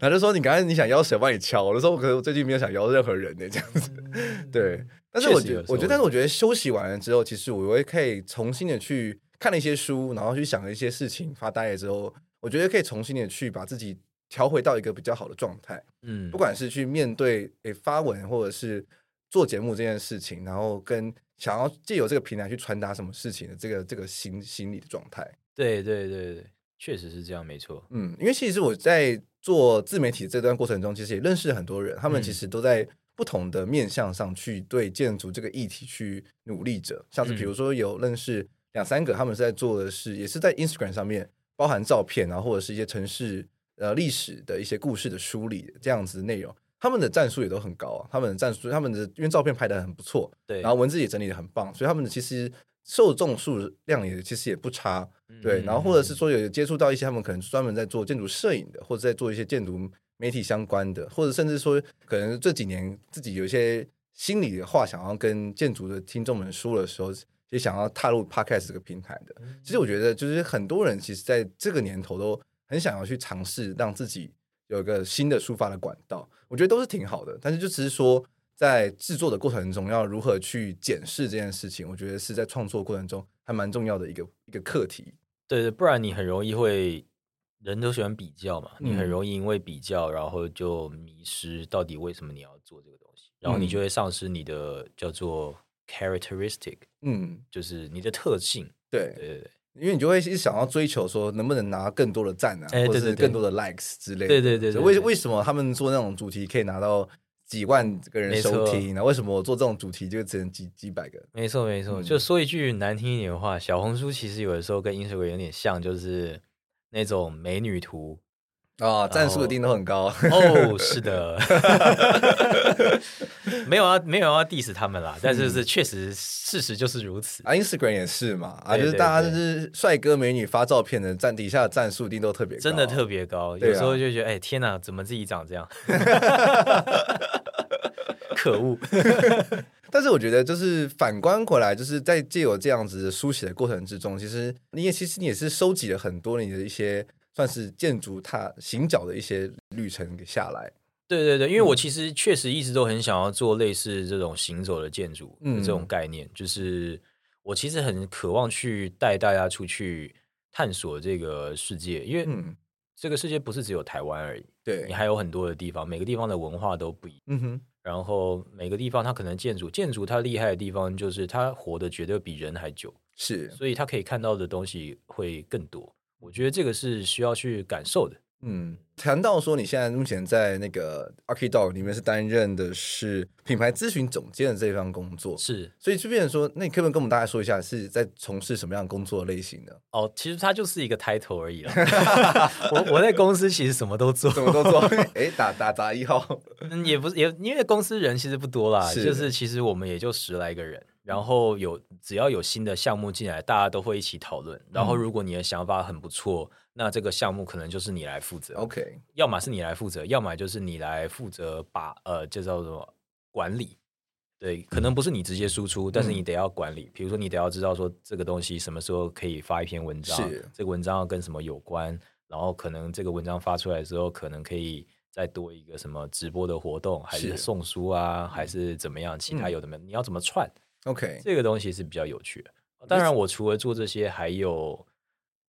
他就说：“你刚才你想邀谁帮你敲？”我就说：“我可能我最近没有想邀任何人呢，这样子。嗯”对，但是我觉得，我觉得，但是我觉得休息完了之后，其实我会可以重新的去看了一些书，然后去想了一些事情，发呆了之后。我觉得可以重新的去把自己调回到一个比较好的状态，嗯，不管是去面对诶发文或者是做节目这件事情，然后跟想要借由这个平台去传达什么事情的这个这个心心理的状态，对对对对，确实是这样，没错，嗯，因为其实我在做自媒体这段过程中，其实也认识很多人，他们其实都在不同的面向上去对建筑这个议题去努力着，像是比如说有认识两三个，他们是在做的是，也是在 Instagram 上面。包含照片啊，或者是一些城市呃历史的一些故事的梳理这样子的内容，他们的战术也都很高啊。他们的战术，他们的因为照片拍的很不错，对，然后文字也整理的很棒，所以他们的其实受众数量也其实也不差，对。然后或者是说有接触到一些他们可能专门在做建筑摄影的，或者在做一些建筑媒体相关的，或者甚至说可能这几年自己有一些心里的话想要跟建筑的听众们说的时候。也想要踏入 Podcast 这个平台的，其实我觉得就是很多人其实在这个年头都很想要去尝试让自己有一个新的抒发的管道，我觉得都是挺好的。但是就只是说在制作的过程中要如何去检视这件事情，我觉得是在创作过程中还蛮重要的一个一个课题。对对，不然你很容易会人都喜欢比较嘛，你很容易因为比较然后就迷失到底为什么你要做这个东西，然后你就会丧失你的叫做。characteristic，嗯，就是你的特性，对对对，因为你就会一直想要追求说能不能拿更多的赞啊，或者是更多的 likes 之类的，对对对，为为什么他们做那种主题可以拿到几万个人收听，那为什么我做这种主题就只能几几百个？没错没错，就说一句难听一点的话，小红书其实有的时候跟 Instagram 有点像，就是那种美女图。啊，赞数一定都很高哦，是的，没有啊，没有要 diss 他们啦，但是是确实事实就是如此啊，Instagram 也是嘛，啊，就是大家就是帅哥美女发照片的赞底下的赞数一定都特别高，真的特别高，有时候就觉得哎天哪，怎么自己长这样？可恶！但是我觉得就是反观回来，就是在借由这样子的书写的过程之中，其实你也其实你也是收集了很多你的一些。算是建筑它行脚的一些旅程给下来，对对对，因为我其实确实一直都很想要做类似这种行走的建筑的这种概念，嗯、就是我其实很渴望去带大家出去探索这个世界，因为这个世界不是只有台湾而已，对，你还有很多的地方，每个地方的文化都不一样，嗯哼，然后每个地方它可能建筑建筑它厉害的地方就是它活的绝对比人还久，是，所以它可以看到的东西会更多。我觉得这个是需要去感受的。嗯，谈到说你现在目前在那个 ArchiDog 里面是担任的是品牌咨询总监的这一方工作，是，所以就变成说，那你可不可以跟我们大家说一下是在从事什么样的工作类型的？哦，其实它就是一个 title 而已了。我我在公司其实什么都做，什么都做。哎，打打杂一号，嗯，也不是也因为公司人其实不多啦，是就是其实我们也就十来个人。然后有只要有新的项目进来，大家都会一起讨论。然后如果你的想法很不错，嗯、那这个项目可能就是你来负责。OK，要么是你来负责，要么就是你来负责把呃，就叫做管理。对，可能不是你直接输出，嗯、但是你得要管理。比如说，你得要知道说这个东西什么时候可以发一篇文章，这个文章要跟什么有关。然后可能这个文章发出来之后，可能可以再多一个什么直播的活动，还是送书啊，是还是怎么样？其他有的没，嗯、你要怎么串？OK，这个东西是比较有趣的。当然，我除了做这些，还有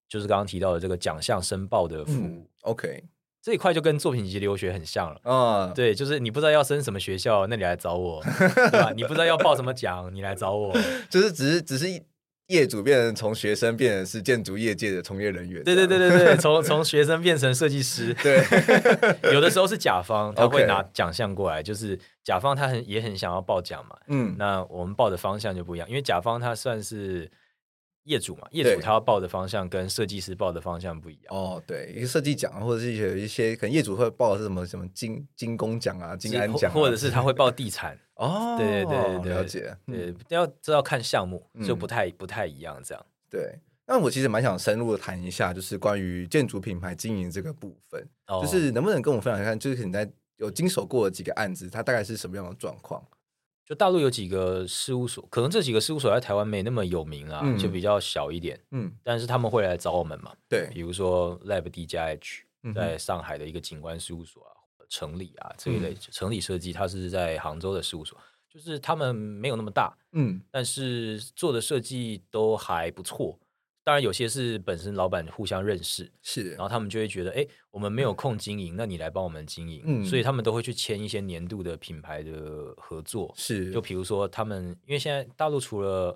就是刚刚提到的这个奖项申报的服务。嗯、OK，这一块就跟作品集留学很像了。啊，对，就是你不知道要升什么学校，那你来找我，对吧？你不知道要报什么奖，你来找我，就是只是只是一。业主变成从学生变成是建筑业界的从业人员，对对对对对，从从学生变成设计师，对，有的时候是甲方他会拿奖项过来，就是甲方他很也很想要报奖嘛，嗯，那我们报的方向就不一样，因为甲方他算是业主嘛，业主他要报的方向跟设计师报的方向不一样。哦，对，一个设计奖，或者是有一些可能业主会报的是什么什么金金工奖啊、金安奖、啊，或者是他会报地产。哦，对对对对，了解。对，要知道看项目就不太、嗯、不太一样这样。对，那我其实蛮想深入的谈一下，就是关于建筑品牌经营这个部分，哦、就是能不能跟我分享一下，就是你在有经手过的几个案子，它大概是什么样的状况？就大陆有几个事务所，可能这几个事务所在台湾没那么有名啊，嗯、就比较小一点。嗯，但是他们会来找我们嘛？对，比如说 Lab D 加 H，在上海的一个景观事务所啊，城里啊这一类，城里设计，它是在杭州的事务所，就是他们没有那么大，嗯，但是做的设计都还不错。当然，有些是本身老板互相认识，是，然后他们就会觉得，哎，我们没有空经营，嗯、那你来帮我们经营，嗯，所以他们都会去签一些年度的品牌的合作，是，就比如说他们，因为现在大陆除了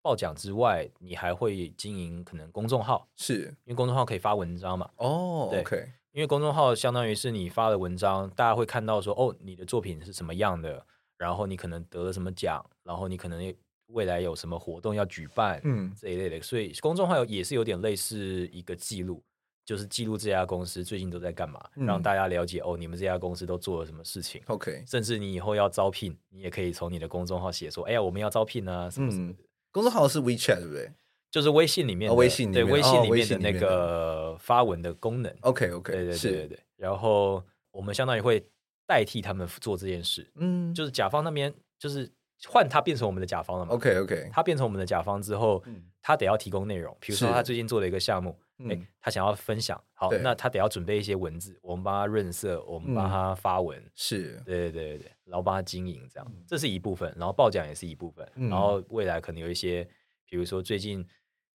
报奖之外，你还会经营可能公众号，是。因为公众号可以发文章嘛，哦，对，OK，因为公众号相当于是你发的文章，大家会看到说，哦，你的作品是什么样的，然后你可能得了什么奖，然后你可能。未来有什么活动要举办，嗯，这一类的，所以公众号也是有点类似一个记录，就是记录这家公司最近都在干嘛，嗯、让大家了解哦，你们这家公司都做了什么事情。OK，甚至你以后要招聘，你也可以从你的公众号写说，哎呀，我们要招聘啊，什么什么的。公众号是 WeChat 对不对？就是微信里面的，哦、微信里面对微信里面的那个发文的功能。OK OK，对对对对对。然后我们相当于会代替他们做这件事，嗯，就是甲方那边就是。换他变成我们的甲方了嘛？OK OK，他变成我们的甲方之后，嗯、他得要提供内容。比如说他最近做了一个项目，哎、嗯，他想要分享，好，那他得要准备一些文字，我们帮他润色，我们帮他发文，嗯、是。对对对对，然后帮他经营，这样，嗯、这是一部分。然后报奖也是一部分，嗯、然后未来可能有一些，比如说最近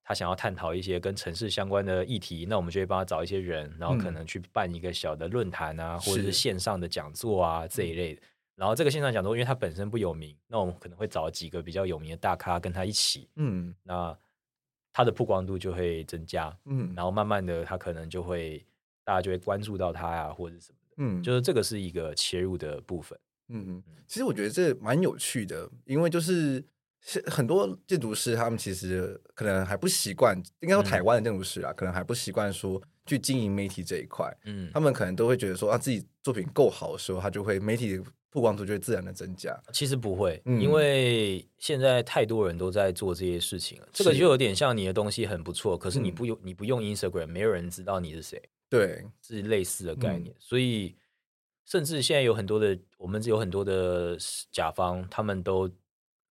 他想要探讨一些跟城市相关的议题，那我们就会帮他找一些人，然后可能去办一个小的论坛啊，嗯、或者是线上的讲座啊是这一类的。然后这个线上讲座，因为他本身不有名，那我们可能会找几个比较有名的大咖跟他一起，嗯，那他的曝光度就会增加，嗯，然后慢慢的他可能就会大家就会关注到他呀、啊，或者什么的，嗯，就是这个是一个切入的部分，嗯嗯，其实我觉得这蛮有趣的，因为就是很多建筑师他们其实可能还不习惯，应该说台湾的建筑师啊，嗯、可能还不习惯说去经营媒体这一块，嗯，他们可能都会觉得说啊自己作品够好的时候，他就会媒体。曝光度就会自然的增加。其实不会，嗯、因为现在太多人都在做这些事情了。这个就有点像你的东西很不错，可是你不用、嗯、你不用 Instagram，没有人知道你是谁。对，是类似的概念。嗯、所以，甚至现在有很多的，我们有很多的甲方，他们都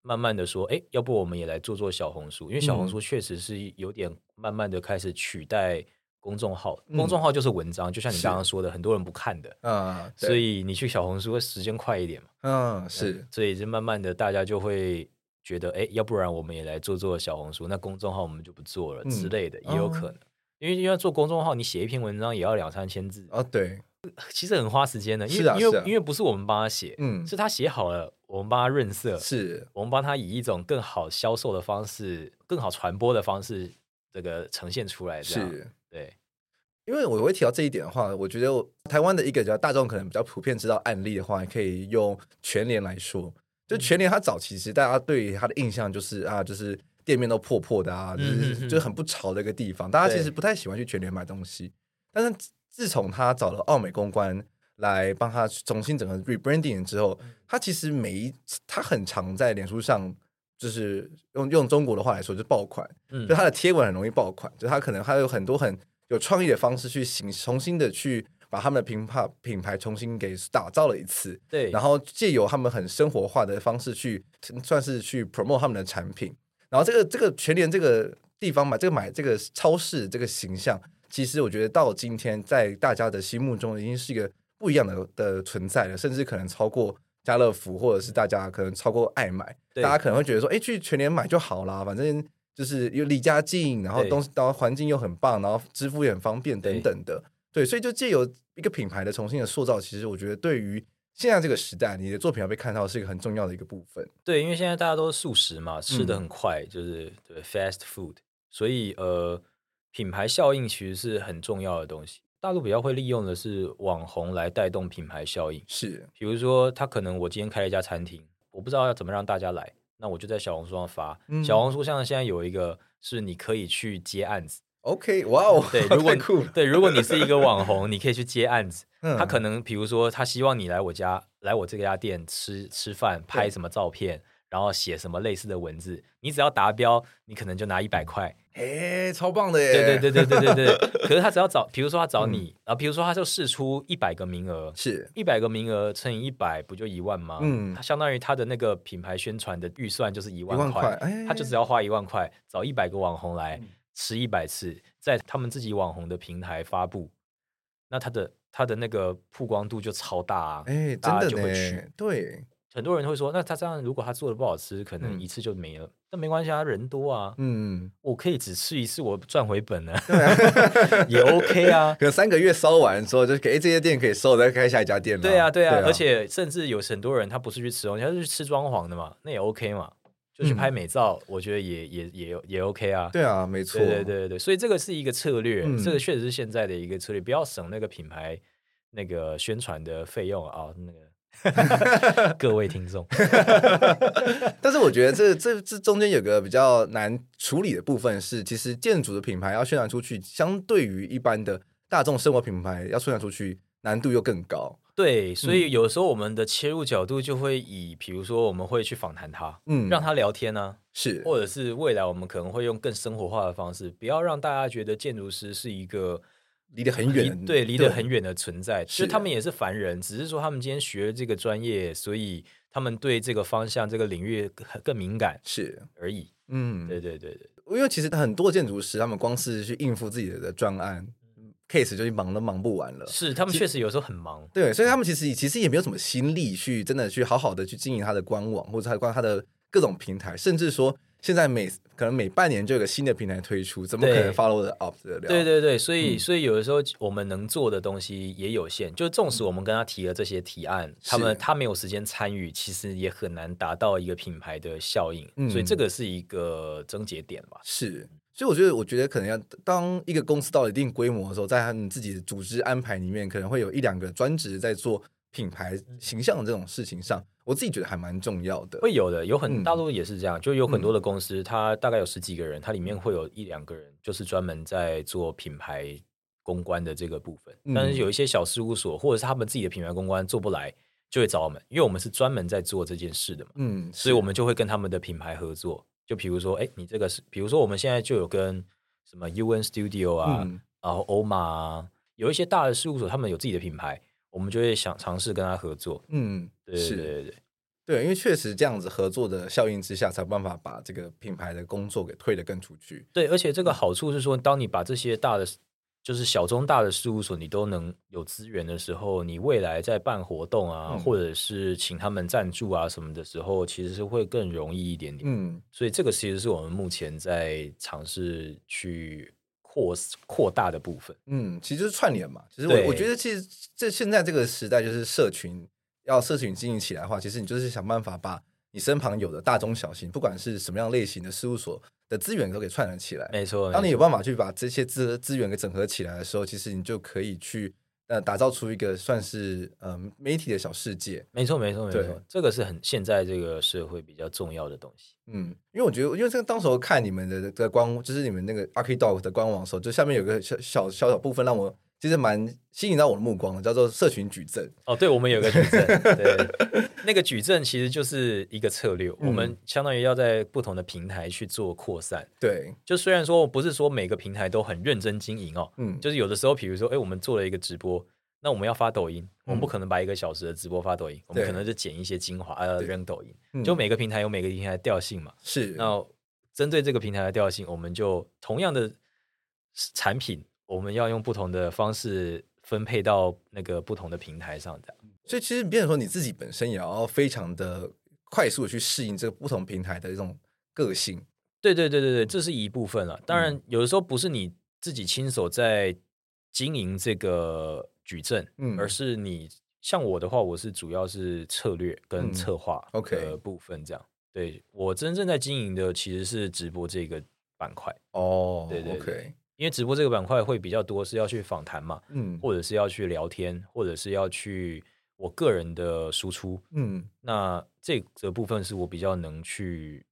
慢慢的说：“哎，要不我们也来做做小红书？因为小红书确实是有点慢慢的开始取代。”公众号，公众号就是文章，嗯、就像你刚刚说的，很多人不看的，嗯，所以你去小红书会时间快一点嘛，嗯，是，所以就慢慢的大家就会觉得，哎，要不然我们也来做做小红书，那公众号我们就不做了、嗯、之类的，也有可能，嗯、因为因为做公众号，你写一篇文章也要两三千字。啊，对，其实很花时间的，因为、啊、因为因为不是我们帮他写，嗯，是他写好了，我们帮他润色，是。我们帮他以一种更好销售的方式、更好传播的方式，这个呈现出来，这样。是对。因为我会提到这一点的话，我觉得台湾的一个比较大众可能比较普遍知道案例的话，可以用全联来说。就全联，它早期其实大家对它的印象就是啊，就是店面都破破的啊，就是就是很不潮的一个地方。大家其实不太喜欢去全联买东西。但是自从他找了奥美公关来帮他重新整个 rebranding 之后，他其实每一他很常在脸书上，就是用用中国的话来说，就是爆款。嗯就它的贴文很容易爆款，就它可能还有很多很。有创意的方式去形重新的去把他们的品牌品牌重新给打造了一次，对，然后借由他们很生活化的方式去算是去 promote 他们的产品，然后这个这个全联这个地方买这个买这个超市这个形象，其实我觉得到今天在大家的心目中已经是一个不一样的的存在了，甚至可能超过家乐福，或者是大家可能超过爱买，对大家可能会觉得说，哎，去全年买就好啦，反正。就是又离家近，然后东西，然后环境又很棒，然后支付也很方便等等的，对，对，所以就借由一个品牌的重新的塑造，其实我觉得对于现在这个时代，你的作品要被看到是一个很重要的一个部分。对，因为现在大家都是素食嘛，吃的很快，嗯、就是对 fast food，所以呃，品牌效应其实是很重要的东西。大陆比较会利用的是网红来带动品牌效应，是，比如说他可能我今天开了一家餐厅，我不知道要怎么让大家来。那我就在小红书上发。嗯、小红书像现在有一个是你可以去接案子。OK，哇哦，对，如果酷对，如果你是一个网红，你可以去接案子。嗯、他可能比如说，他希望你来我家，来我这家店吃吃饭，拍什么照片，然后写什么类似的文字，你只要达标，你可能就拿一百块。哎，超棒的耶！对对对对对对对。可是他只要找，比如说他找你，然后比如说他就试出一百个名额，是一百个名额乘以一百，不就一万吗？嗯，他相当于他的那个品牌宣传的预算就是一万块，哎，他就只要花一万块找一百个网红来。吃一百次，在他们自己网红的平台发布，那他的他的那个曝光度就超大啊！大家就会去。对，很多人会说，那他这样如果他做的不好吃，可能一次就没了。嗯、但没关系啊，人多啊，嗯，我可以只吃一次，我赚回本了，也 OK 啊。可能三个月烧完之后，就给、欸、这些店可以收，再开下一家店嘛。对啊，对啊，对啊，而且甚至有很多人他不是去吃东西，他是去吃装潢的嘛，那也 OK 嘛。就去拍美照，嗯、我觉得也也也也 OK 啊。对啊，没错。对对对对，所以这个是一个策略，嗯、这个确实是现在的一个策略，不要省那个品牌那个宣传的费用啊。那个 各位听众，但是我觉得这这这中间有个比较难处理的部分是，其实建筑的品牌要宣传出去，相对于一般的大众生活品牌要宣传出去，难度又更高。对，所以有时候我们的切入角度就会以，比如说我们会去访谈他，嗯，让他聊天呢、啊，是，或者是未来我们可能会用更生活化的方式，不要让大家觉得建筑师是一个离得很远，对，离得很远的存在。其实他们也是凡人，只是说他们今天学了这个专业，所以他们对这个方向、这个领域更敏感，是而已。嗯，对对对对，因为其实很多建筑师，他们光是去应付自己的专案。case 就忙都忙不完了，是他们确实有时候很忙，对，所以他们其实其实也没有什么心力去真的去好好的去经营他的官网或者他关他的各种平台，甚至说现在每可能每半年就有个新的平台推出，怎么可能 follow 的 up 得了？对对对，所以、嗯、所以有的时候我们能做的东西也有限，就纵使我们跟他提了这些提案，他们他没有时间参与，其实也很难达到一个品牌的效应，嗯、所以这个是一个症结点吧？是。所以我觉得，我觉得可能要当一个公司到了一定规模的时候，在他们自己的组织安排里面，可能会有一两个专职在做品牌形象这种事情上，我自己觉得还蛮重要的。会有的，有很大多也是这样，嗯、就有很多的公司，它大概有十几个人，它里面会有一两个人就是专门在做品牌公关的这个部分。但是有一些小事务所，或者是他们自己的品牌公关做不来，就会找我们，因为我们是专门在做这件事的嘛。嗯，所以我们就会跟他们的品牌合作。就比如说，哎，你这个是，比如说我们现在就有跟什么 UN Studio 啊，嗯、然后欧玛啊，有一些大的事务所，他们有自己的品牌，我们就会想尝试跟他合作。嗯，对对对对对，对，因为确实这样子合作的效应之下，才有办法把这个品牌的工作给推得更出去。对，而且这个好处是说，当你把这些大的。就是小中大的事务所，你都能有资源的时候，你未来在办活动啊，嗯、或者是请他们赞助啊什么的时候，其实是会更容易一点点。嗯，所以这个其实是我们目前在尝试去扩扩大的部分。嗯，其实就是串联嘛。其实我我觉得，其实这现在这个时代，就是社群要社群经营起来的话，其实你就是想办法把你身旁有的大中小型，不管是什么样类型的事务所。的资源都给串联起来，没错。当你有办法去把这些资资源给整合起来的时候，其实你就可以去呃打造出一个算是呃媒体的小世界。没错，没错，没错。这个是很现在这个社会比较重要的东西。嗯，因为我觉得，因为这个当时候看你们的的官，就是你们那个 ArchiDog 的官网的时候，就下面有个小小小小部分让我。其实蛮吸引到我的目光的，叫做社群矩阵。哦，对，我们有个矩阵，对，那个矩阵其实就是一个策略。嗯、我们相当于要在不同的平台去做扩散。对，就虽然说不是说每个平台都很认真经营哦，嗯，就是有的时候，比如说，哎，我们做了一个直播，那我们要发抖音，我们不可能把一个小时的直播发抖音，嗯、我们可能就剪一些精华，呃，扔抖音。嗯、就每个平台有每个平台的调性嘛，是。那针对这个平台的调性，我们就同样的产品。我们要用不同的方式分配到那个不同的平台上，这样。所以其实，变成说你自己本身也要非常的快速的去适应这个不同平台的这种个性。对对对对对，这是一部分了。当然，有的时候不是你自己亲手在经营这个矩阵，嗯，而是你像我的话，我是主要是策略跟策划的部分这样。嗯 okay、对，我真正在经营的其实是直播这个板块。哦，对对对。Okay 因为直播这个板块会比较多，是要去访谈嘛，嗯，或者是要去聊天，或者是要去我个人的输出，嗯，那这个部分是我比较能去，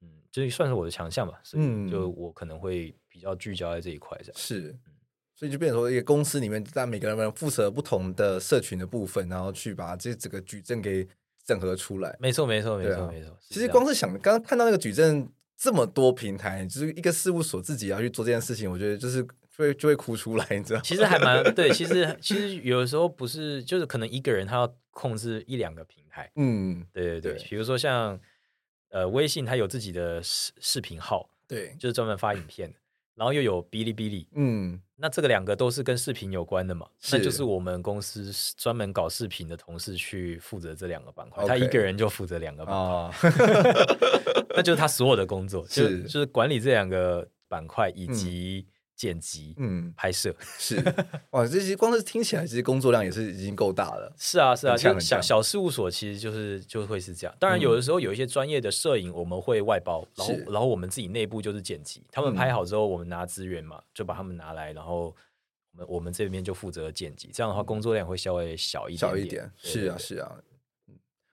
嗯，这算是我的强项吧，所以就我可能会比较聚焦在这一块，这样、嗯、是，所以就变成说，一个公司里面，在每个人负责不同的社群的部分，然后去把这整个矩阵给整合出来。没错，没错，没错，啊、没错。其实光是想刚刚看到那个矩阵这么多平台，就是一个事务所自己要去做这件事情，我觉得就是。就会就会哭出来，你知道？其实还蛮 对，其实其实有的时候不是，就是可能一个人他要控制一两个平台。嗯，对对对，对比如说像呃微信，它有自己的视视频号，对，就是专门发影片，然后又有哔哩哔哩，嗯，那这个两个都是跟视频有关的嘛，那就是我们公司专门搞视频的同事去负责这两个板块他一个人就负责两个板块，哦、那就是他所有的工作，是。就，就是管理这两个板块以及、嗯。剪辑，嗯，拍摄 是哇，这些光是听起来，其实工作量也是已经够大了。是啊，是啊，像就小小事务所其实就是就会是这样。当然，有的时候有一些专业的摄影，我们会外包，然后然后我们自己内部就是剪辑。他们拍好之后，我们拿资源嘛，就把他们拿来，然后我们我们这边就负责剪辑。这样的话，工作量会稍微小一点，小一点。是啊，是啊，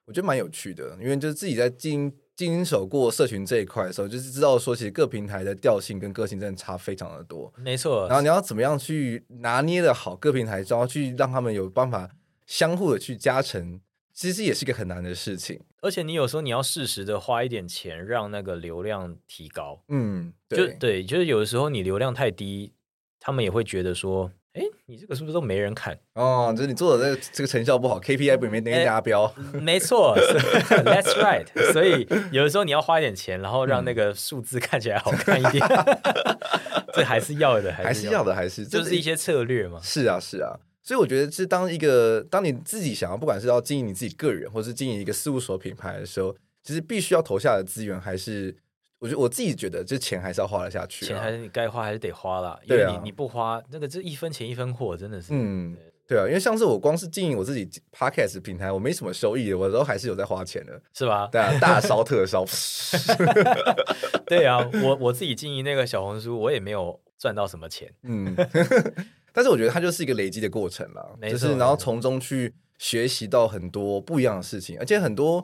我觉得蛮有趣的，因为就是自己在经。经手过社群这一块的时候，就是知道说，其实各平台的调性跟个性真的差非常的多。没错，然后你要怎么样去拿捏的好各平台，然后去让他们有办法相互的去加成，其实也是一个很难的事情。而且你有时候你要适时的花一点钱，让那个流量提高。嗯，对就对，就是有的时候你流量太低，他们也会觉得说。哎，你这个是不是都没人看？哦，就是你做的这个这个成效不好，KPI 不没那个达标。没错，That's right。所以有的时候你要花一点钱，然后让那个数字看起来好看一点，这还是要的，还是要的，还是就是一些策略嘛。是啊，是啊。所以我觉得，是当一个当你自己想要，不管是要经营你自己个人，或是经营一个事务所品牌的时候，其实必须要投下的资源还是。我觉得我自己觉得，这钱还是要花得下去，钱还是你该花还是得花啦。因为你你不花，那个这一分钱一分货，真的是。嗯，对啊，因为像是我光是经营我自己 podcast 平台，我没什么收益，我都还是有在花钱的，是吧？对啊，大烧特烧。对啊，我我自己经营那个小红书，我也没有赚到什么钱。嗯，但是我觉得它就是一个累积的过程啦，就是然后从中去学习到很多不一样的事情，而且很多。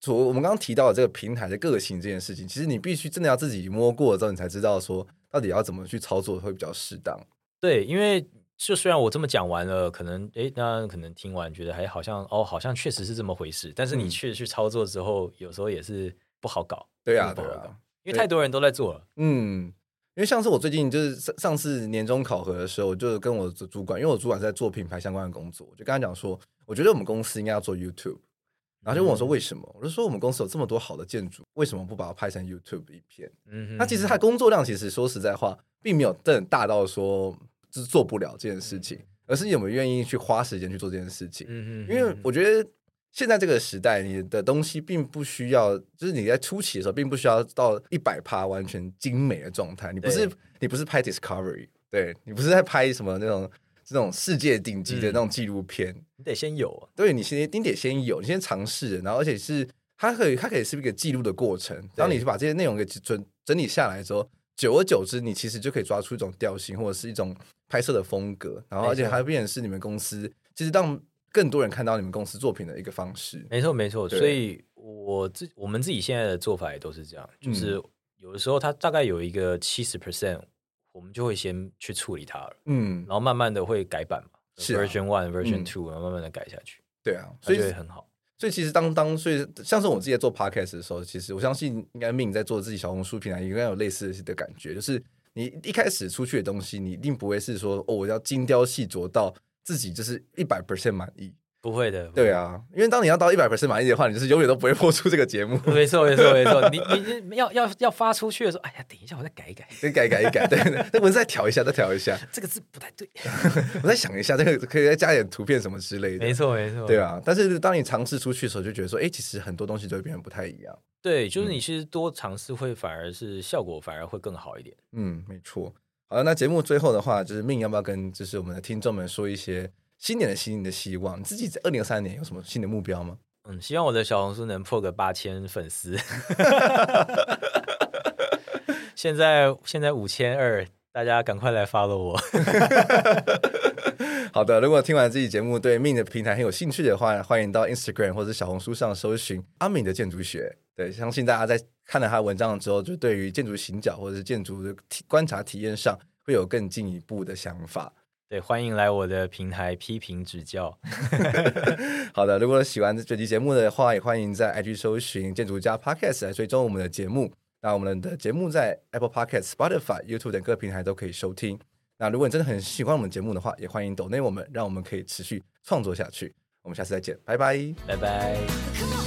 除我们刚刚提到的这个平台的个性这件事情，其实你必须真的要自己摸过之后，你才知道说到底要怎么去操作会比较适当。对，因为就虽然我这么讲完了，可能诶，那可能听完觉得还好像哦，好像确实是这么回事。但是你确实去操作之后，嗯、有时候也是不好搞。对啊，对啊，因为太多人都在做了。嗯，因为上次我最近就是上上次年终考核的时候，我就跟我的主管，因为我主管在做品牌相关的工作，我就跟他讲说，我觉得我们公司应该要做 YouTube。然后就问我说：“为什么？”我就说：“我们公司有这么多好的建筑，为什么不把它拍成 YouTube 影片？”嗯哼，那其实他工作量其实说实在话，并没有真的大到说就是做不了这件事情，而是有没有愿意去花时间去做这件事情。嗯哼，因为我觉得现在这个时代，你的东西并不需要，就是你在初期的时候，并不需要到一百趴完全精美的状态。你不是你不是拍 Discovery，对你不是在拍什么那种。这种世界顶级的那种纪录片，嗯、你得先有、啊，对，你先你得先有，你先尝试，然后而且是它可以它可以是一个记录的过程。当你把这些内容给整整理下来之后，久而久之，你其实就可以抓出一种调性或者是一种拍摄的风格，然后而且还变成是你们公司其实让更多人看到你们公司作品的一个方式。没错，没错。所以我自我们自己现在的做法也都是这样，就是有的时候它大概有一个七十 percent。我们就会先去处理它了，嗯，然后慢慢的会改版嘛，是 version one、version two，然后慢慢的改下去，对啊，所以很好。所以其实当当所以像是我自己在做 podcast 的时候，其实我相信应该 Min 在做自己小红书平台，应该有类似的感觉，就是你一开始出去的东西，你一定不会是说哦，我要精雕细琢到自己就是一百 percent 满意。不会的，对啊，因为当你要到一百 percent 满意的话，你就是永远都不会播出这个节目。没错，没错，没错。你你要要要发出去的时候，哎呀，等一下，我再改一改，再改改一改，对，那文字再调一下，再调一下，这个字不太对，我再想一下，这个可以再加点图片什么之类的。没错，没错，对啊。但是当你尝试出去的时候，就觉得说，哎，其实很多东西都会变得不太一样。对，就是你其实多尝试会反而是效果反而会更好一点。嗯，没错。好了，那节目最后的话，就是 Min 要不要跟就是我们的听众们说一些？新年的新年的希望，你自己在二零二三年有什么新的目标吗？嗯，希望我的小红书能破个八千粉丝。现在现在五千二，大家赶快来 follow 我。好的，如果听完这期节目对 Ming 的平台很有兴趣的话，欢迎到 Instagram 或者小红书上搜寻阿敏的建筑学。对，相信大家在看了他的文章之后，就对于建筑行脚或者是建筑的体观察体验上，会有更进一步的想法。对，欢迎来我的平台批评指教。好的，如果喜欢这期节目的话，也欢迎在 IG 搜寻建筑家 Podcast 来追踪我们的节目。那我们的节目在 Apple Podcast、Spotify、YouTube 等各平台都可以收听。那如果你真的很喜欢我们节目的话，也欢迎抖内我们，让我们可以持续创作下去。我们下次再见，拜拜，拜拜。